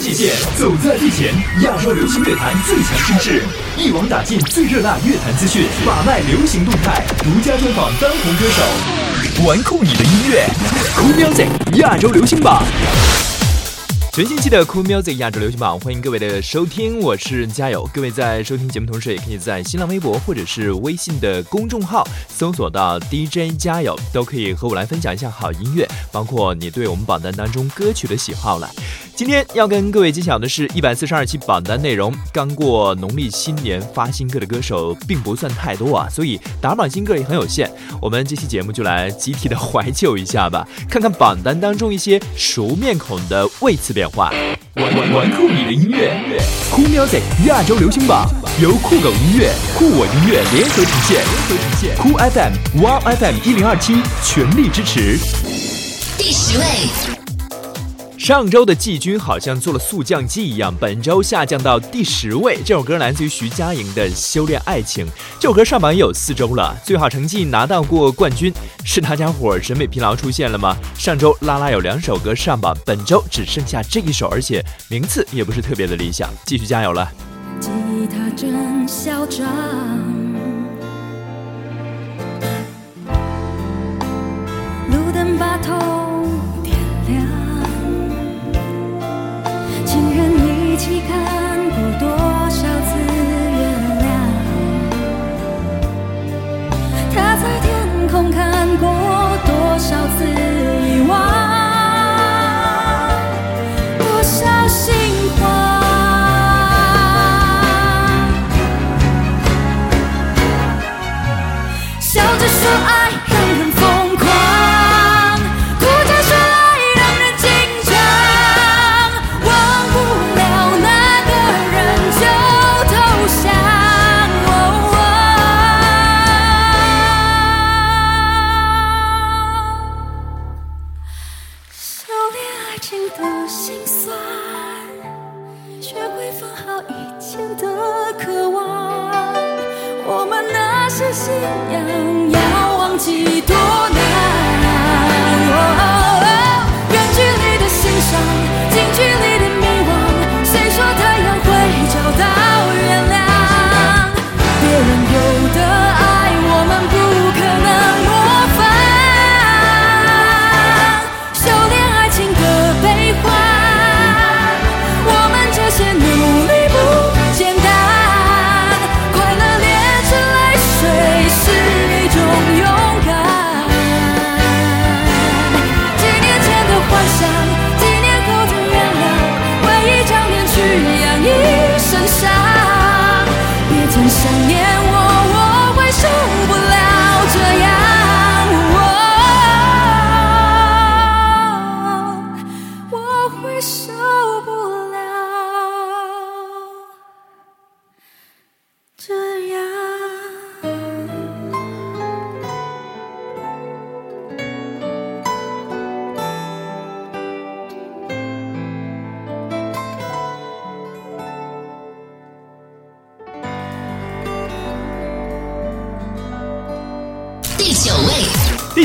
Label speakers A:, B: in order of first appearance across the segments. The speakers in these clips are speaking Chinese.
A: 界线，走在最前，亚洲流行乐坛最强声势，一网打尽最热辣乐坛资讯，把脉流行动态，独家专访当红歌手，玩酷你的音乐，Cool Music 亚洲流行榜。全新期的 Cool Music 亚洲流行榜，欢迎各位的收听，我是加油。各位在收听节目同时，也可以在新浪微博或者是微信的公众号搜索到 DJ 加油，都可以和我来分享一下好音乐，包括你对我们榜单当中歌曲的喜好了。今天要跟各位揭晓的是一百四十二期榜单内容。刚过农历新年发新歌的歌手并不算太多啊，所以打榜新歌也很有限。我们这期节目就来集体的怀旧一下吧，看看榜单当中一些熟面孔的位次表。电话。玩玩玩酷你的音乐，酷 Music 亚洲流行榜由酷狗音乐、酷我音乐联合呈现，酷 FM、Wow FM 一零二七全力支持。
B: 第十位。
A: 上周的季军好像做了速降机一样，本周下降到第十位。这首歌来自于徐佳莹的《修炼爱情》，这首歌上榜也有四周了，最好成绩拿到过冠军，是大家伙审美疲劳出现了吗？上周拉拉有两首歌上榜，本周只剩下这一首，而且名次也不是特别的理想，继续加油了。吉他真嚣张。路灯把头。一起看过多少次月亮？它在天空看过多少次？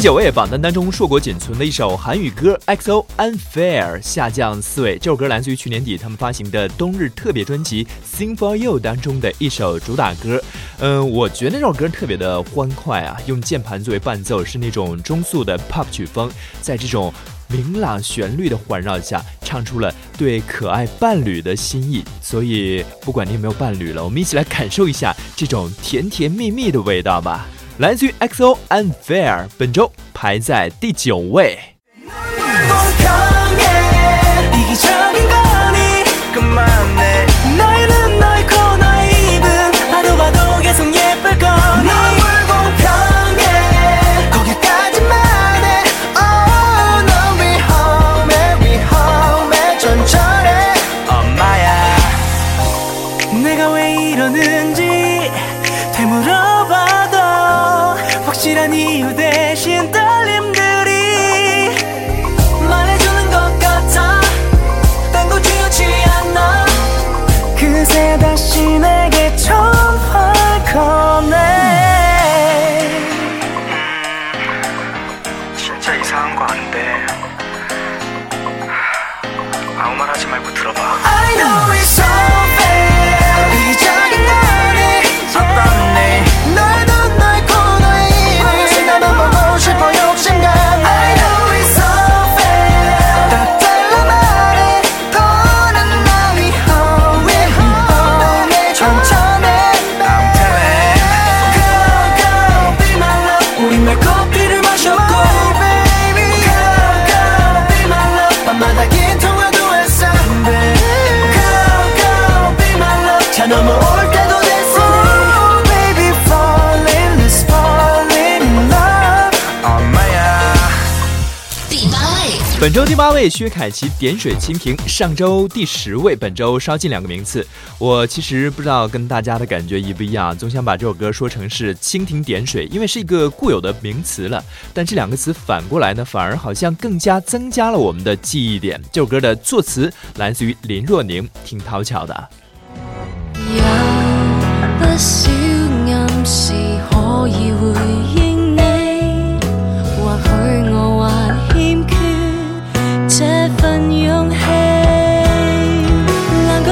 A: 九位榜单当中硕果仅存的一首韩语歌《XO Unfair》下降四位。这首歌来自于去年底他们发行的冬日特别专辑《Sing for You》当中的一首主打歌。嗯，我觉得那首歌特别的欢快啊，用键盘作为伴奏，是那种中速的 Pop 曲风，在这种明朗旋律的环绕下，唱出了对可爱伴侣的心意。所以，不管你有没有伴侣了，我们一起来感受一下这种甜甜蜜蜜的味道吧。来自于 X O Unfair，本周排在第九位。本周第八位薛凯琪《点水蜻蜓》，上周第十位，本周稍近两个名次。我其实不知道跟大家的感觉一不一样总想把这首歌说成是蜻蜓点水，因为是一个固有的名词了。但这两个词反过来呢，反而好像更加增加了我们的记忆点。这首歌的作词来自于林若宁，挺讨巧的。
C: 有不少暗示可以回忆。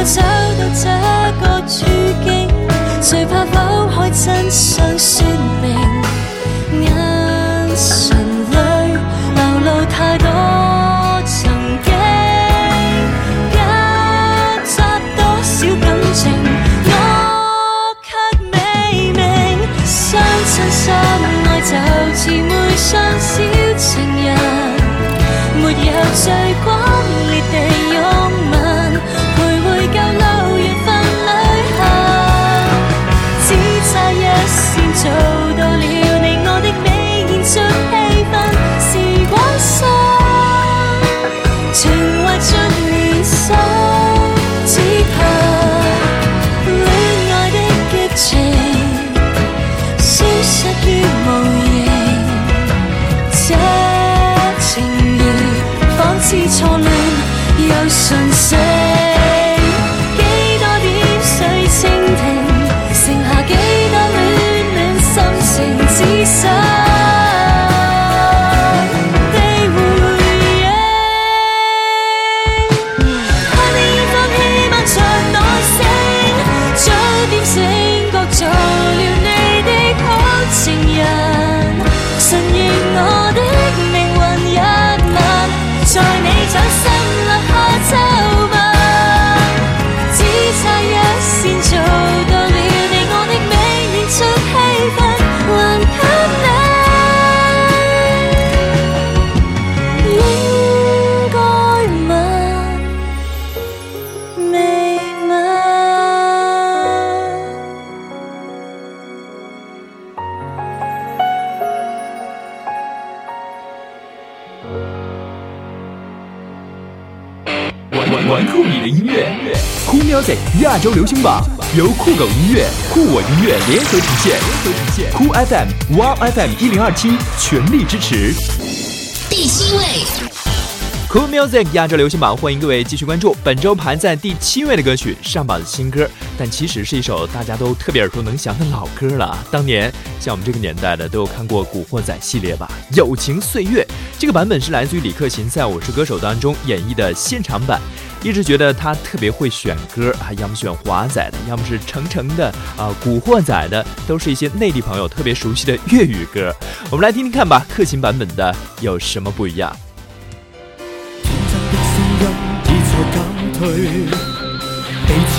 C: 找到这个处境，谁怕剖开真相说明？周流行
A: 榜由酷狗音乐、酷我音乐联合呈现，酷 FM、哇 FM 一零二七全力支持。
D: 第七位
A: ，Cool Music 亚洲流行榜，欢迎各位继续关注本周排在第七位的歌曲上榜的新歌，但其实是一首大家都特别耳熟能详的老歌了。当年像我们这个年代的都有看过《古惑仔》系列吧，《友情岁月》这个版本是来自于李克勤在我是歌手当中演绎的现场版。一直觉得他特别会选歌啊，要么选华仔的，要么是程程的，啊，古惑仔的，都是一些内地朋友特别熟悉的粤语歌。我们来听听看吧，克勤版本的有什么不一样？
E: 彼此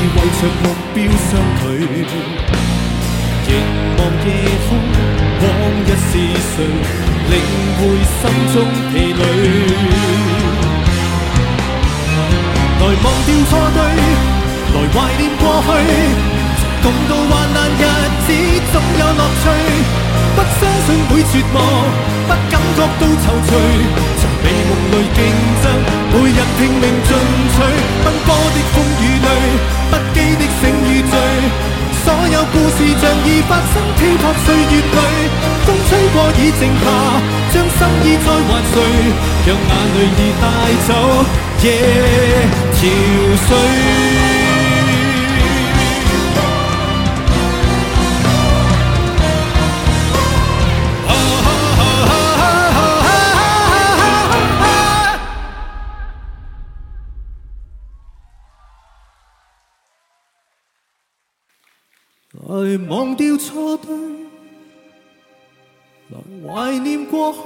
E: 为着目标相距，凝望夜空，往日是谁领会心中疲累？来忘掉错对，来怀念过去，共渡患难日子总有乐趣。不相信会绝望，不感觉到愁绪，在美梦里竞争，每日拼命进取。奔波的风与雨，不羁的醒与醉，所有故事像已发生，漂泊岁月里，风吹过已静下，将心意再还谁？让眼泪已带走。潮水。
F: 来忘掉错对，来怀念过去，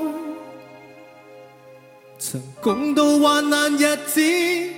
F: 曾共度患难日子。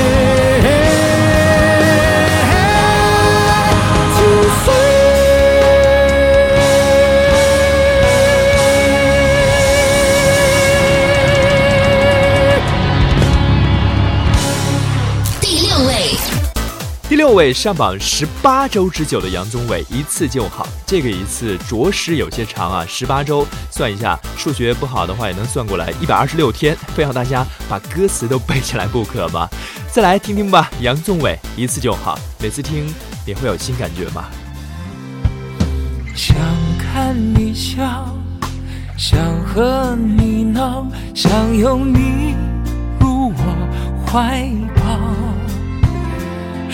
B: 六位
A: 上榜十八周之久的杨宗纬，一次就好。这个一次着实有些长啊，十八周，算一下，数学不好的话也能算过来，一百二十六天，非要大家把歌词都背起来不可吗？再来听听吧，杨宗纬，一次就好。每次听也会有新感觉吗？
G: 想看你笑，想和你闹，想拥你入我怀。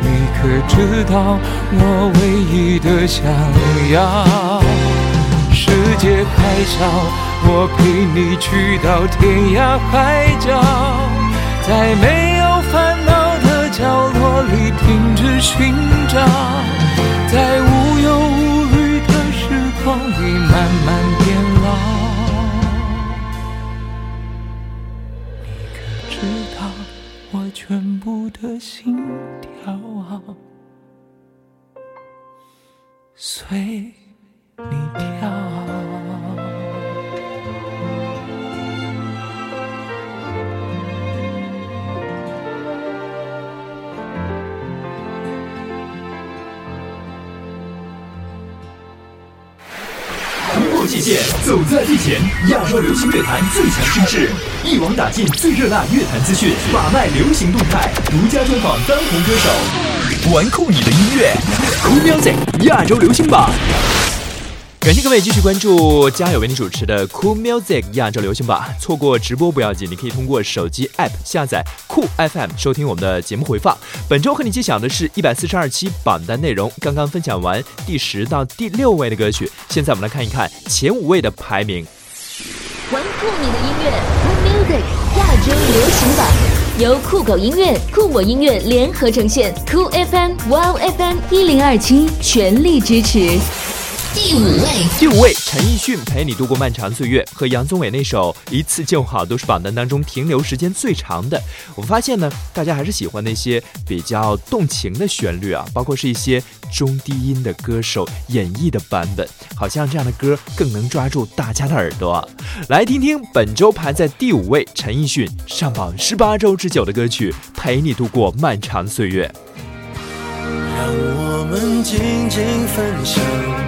G: 你可知道，我唯一的想要？世界太小，我陪你去到天涯海角，在没有烦恼的角落里停止寻找，在无。
A: 亚洲流行乐坛最强声势，一网打尽最热辣乐坛资讯，把脉流行动态，独家专访当红歌手，玩酷你的音乐，Cool Music 亚洲流行榜。感谢各位继续关注，加油为你主持的 Cool Music 亚洲流行榜。错过直播不要紧，你可以通过手机 App 下载酷 FM，收听我们的节目回放。本周和你揭晓的是一百四十二期榜单内容，刚刚分享完第十到第六位的歌曲，现在我们来看一看前五位的排名。
B: 玩酷你的音乐，Music 亚洲流行榜由酷狗音乐、酷我音乐联合呈现酷 FM、Wow FM 一零二七全力支持。第五位，
A: 第五位，陈奕迅《陪你度过漫长岁月》和杨宗纬那首《一次就好》都是榜单当中停留时间最长的。我发现呢，大家还是喜欢那些比较动情的旋律啊，包括是一些中低音的歌手演绎的版本，好像这样的歌更能抓住大家的耳朵。来听听本周排在第五位，陈奕迅上榜十八周之久的歌曲《陪你度过漫长岁月》。
H: 让我们静静分享。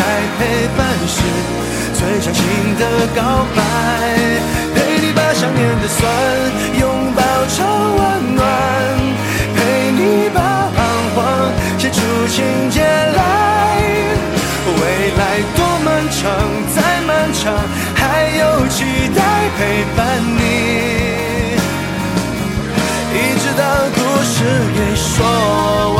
H: 在陪伴是最深情的告白，陪你把想念的酸拥抱成温暖，陪你把彷徨写出情节来。未来多漫长，再漫长还有期待陪伴你，一直到故事给说完。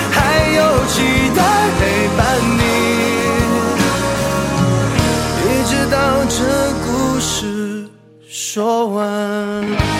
H: 伴你，一直到这故事说完。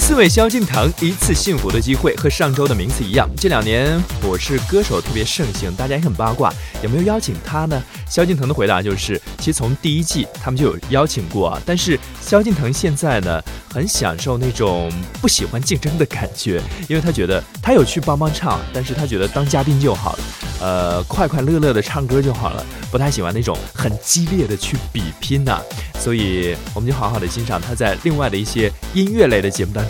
I: 四位，
A: 萧敬腾一次幸福的机会，和上周的名次一样。这两年，我是歌手特别盛行，大家也很八卦，有没有邀请他呢？萧敬腾的回答就是，其实从第一季他们就有邀请过啊。但是萧敬腾现在呢，很享受那种不喜欢竞争的感觉，因为他觉得他有去帮帮唱，但是他觉得当嘉宾就好了，呃，快快乐乐的唱歌就好了，不太喜欢那种很激烈的去比拼呐。所以我们就好好的欣赏他在另外的一些音乐类的节目当中。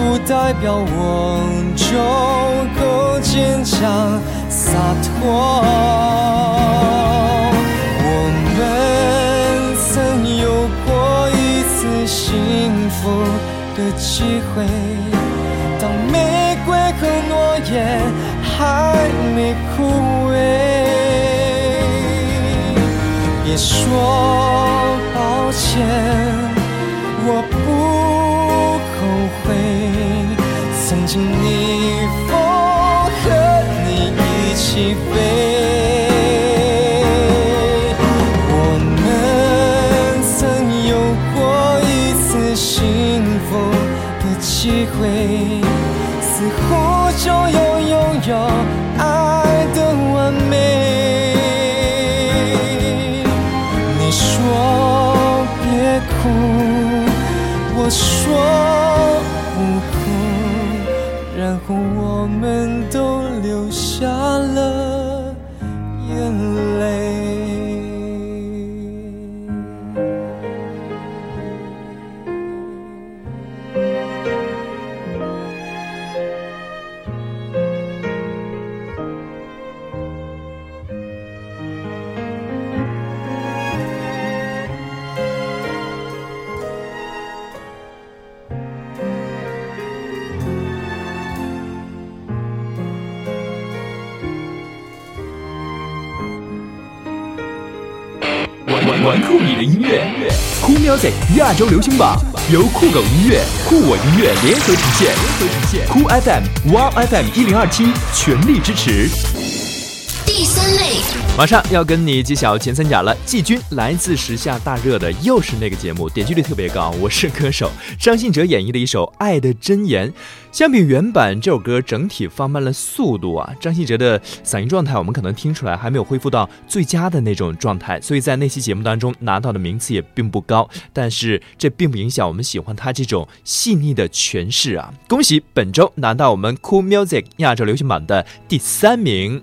J: 不代表我就够坚强洒脱。我们曾有过一次幸福的机会，当玫瑰和诺言还没枯萎，别说抱歉，我。逆风和你一起飞，我们曾有过一次幸福的机会，似乎就又拥有爱的完美。你说别哭，我说。下来。
A: 玩酷你的音乐，酷 music 亚洲流行榜由酷狗音乐、酷我音乐联合呈现，联合呈现酷 FM、哇 FM 一零二七全力支持。马上要跟你揭晓前三甲了。季军来自时下大热的又是那个节目，点击率特别高。我是歌手张信哲演绎的一首《爱的箴言》，相比原版这首歌整体放慢了速度啊。张信哲的嗓音状态我们可能听出来还没有恢复到最佳的那种状态，所以在那期节目当中拿到的名次也并不高。但是这并不影响我们喜欢他这种细腻的诠释啊！恭喜本周拿到我们 Cool Music 亚洲流行榜的第三名。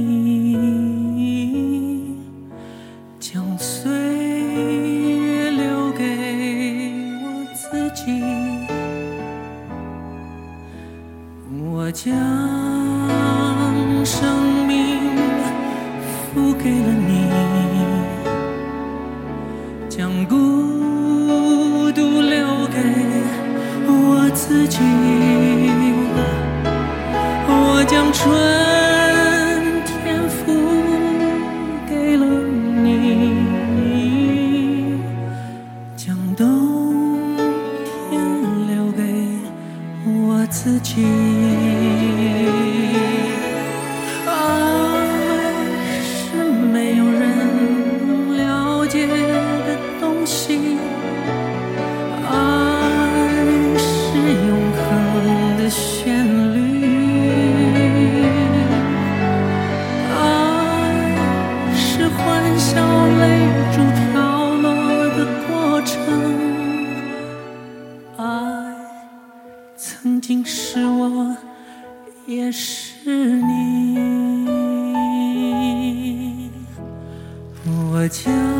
F: 也是你，我。将。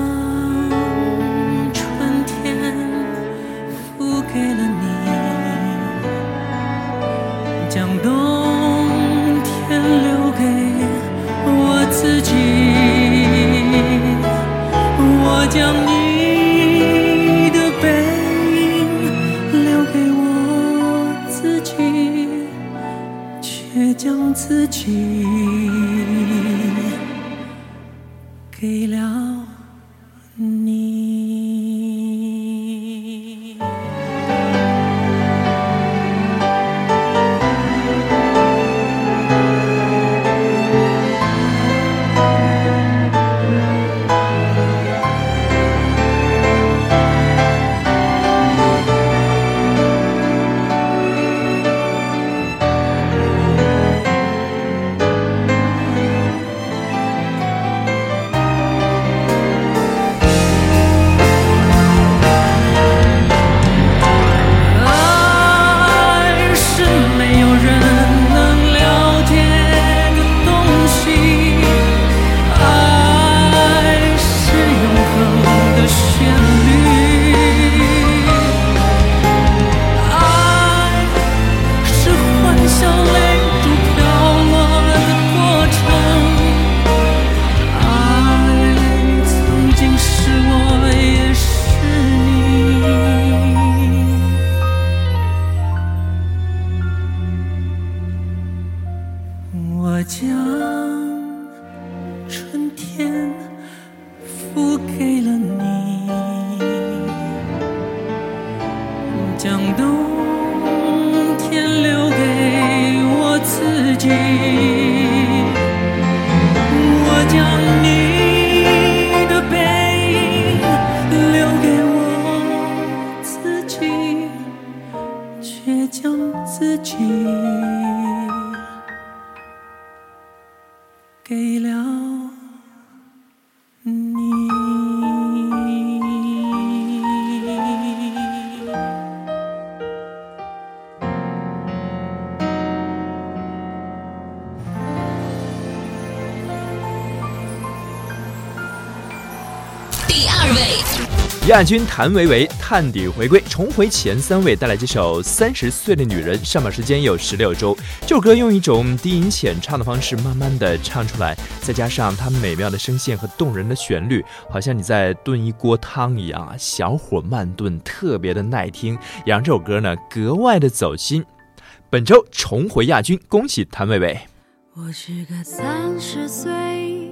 A: 亚军谭维维探底回归，重回前三位，带来这首《三十岁的女人》，上榜时间有十六周。这首歌用一种低吟浅唱的方式慢慢的唱出来，再加上她美妙的声线和动人的旋律，好像你在炖一锅汤一样，小火慢炖，特别的耐听，也让这首歌呢格外的走心。本周重回亚军，恭喜谭维维。
C: 我是个三十岁。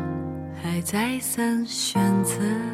C: 再三选择。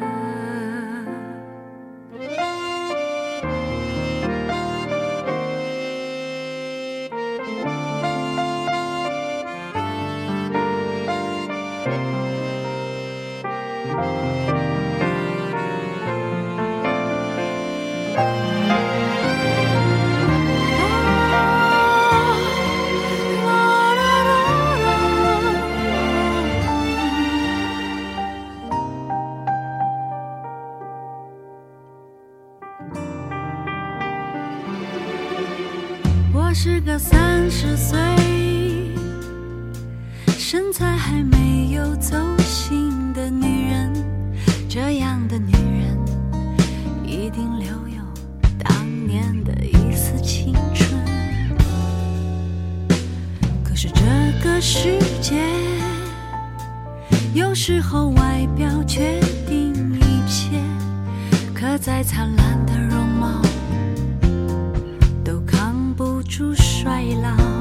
C: 海浪。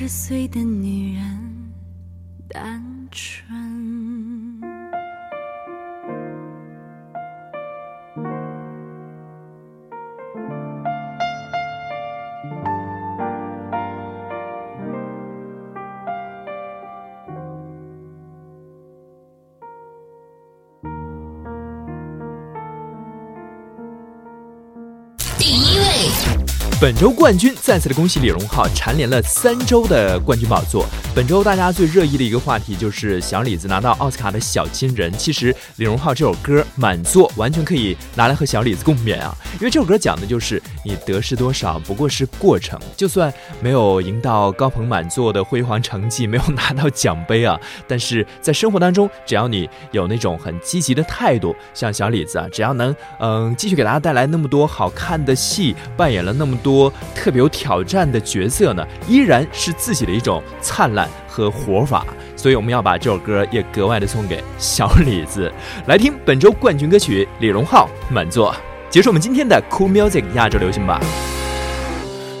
C: 十岁的女人，单纯。
A: 本周冠军再次的恭喜李荣浩蝉联了三周的冠军宝座。本周大家最热议的一个话题就是小李子拿到奥斯卡的小金人。其实李荣浩这首歌《满座》完全可以拿来和小李子共勉啊，因为这首歌讲的就是你得失多少不过是过程。就算没有赢到高朋满座的辉煌成绩，没有拿到奖杯啊，但是在生活当中，只要你有那种很积极的态度，像小李子啊，只要能嗯继续给大家带来那么多好看的戏，扮演了那么多。多特别有挑战的角色呢，依然是自己的一种灿烂和活法，所以我们要把这首歌也格外的送给小李子，来听本周冠军歌曲李荣浩《满座》，结束我们今天的 Cool Music 亚洲流行吧。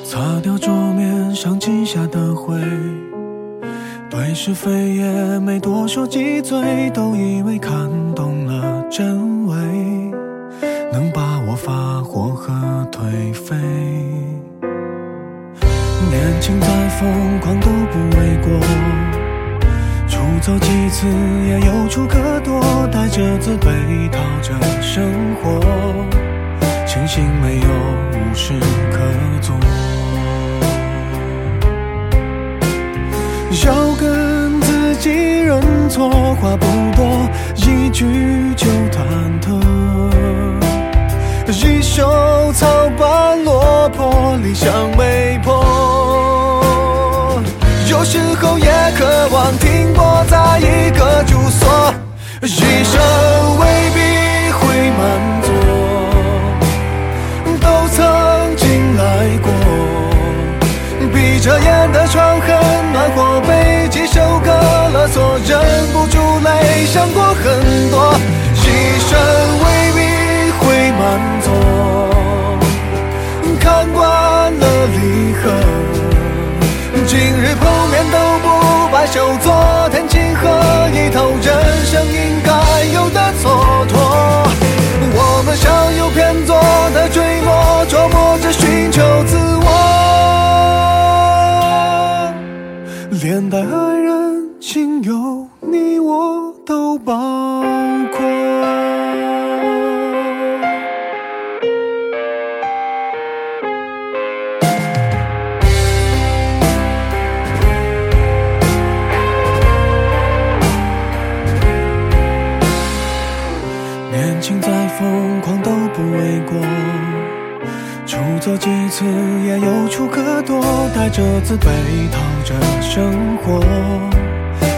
F: 擦掉桌面上下的灰，对是非也没多说几嘴，都以为看懂了真伪。能把我发火和颓废，年轻再疯狂都不为过，出走几次也有处可躲，带着自卑讨着生活，庆幸没有无事可做，要跟自己认错，话不多，一句就忐忑。一手草把落魄，理想没破。有时候也渴望停泊在一个住所，一生未必会满足。都曾经来过，闭着眼的窗很暖和，被几首歌，
H: 勒索，忍不住泪，想过很多。就昨天情，喝一头人生应该有的蹉跎。我们向右偏左的坠落，琢磨着寻求自我。连带爱人，亲有你我都保。感情再疯狂都不为过，出走几次也有处可躲，带着自卑讨着生活，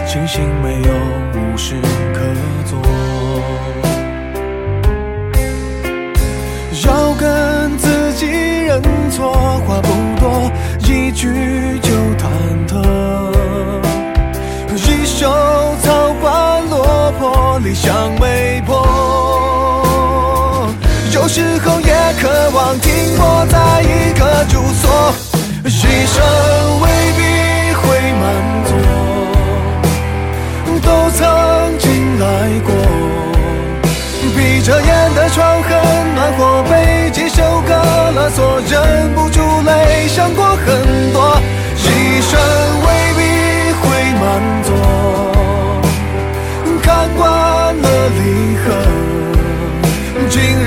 H: 庆幸没有无事可做。要跟自己认错，话不多，一句就忐忑。一手草花落魄，理想没破。渴望停泊在一个住所，牺生未必会满足。都曾经来过，闭着眼的窗很暖和，被几首歌勒索，忍不住泪，想过很多，牺生未必会满足。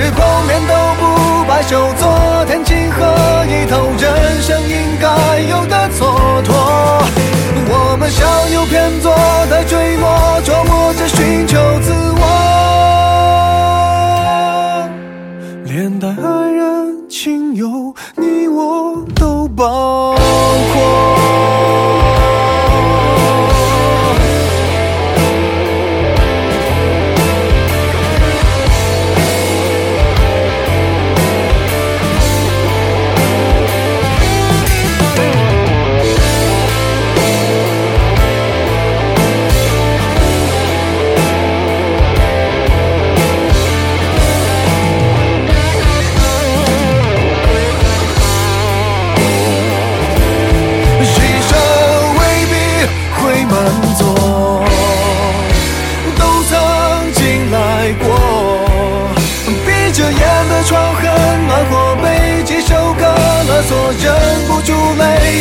H: 吃泡面都不罢休，昨天情何以偷？人生应该有的蹉跎。我们相有偏左的坠落，琢磨着寻求自我。连带爱人、亲友，你我都包。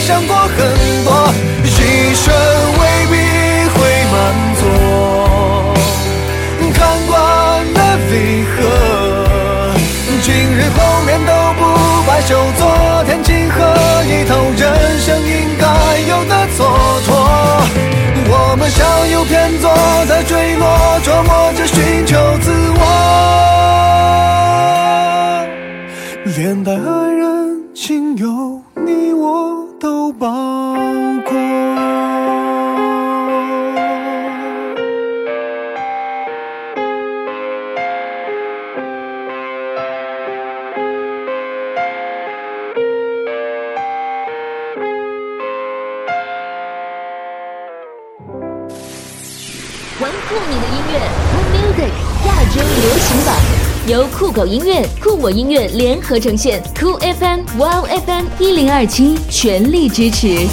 H: 想过很多，一生未必会满足。看惯了离合，今日后面都不罢休，昨天情何一头，人生应该有的蹉跎。我们向右偏左，在坠落，琢磨。
B: 狗音乐酷我音乐联合呈现，酷 FM、Wow FM 一零二七全力支持。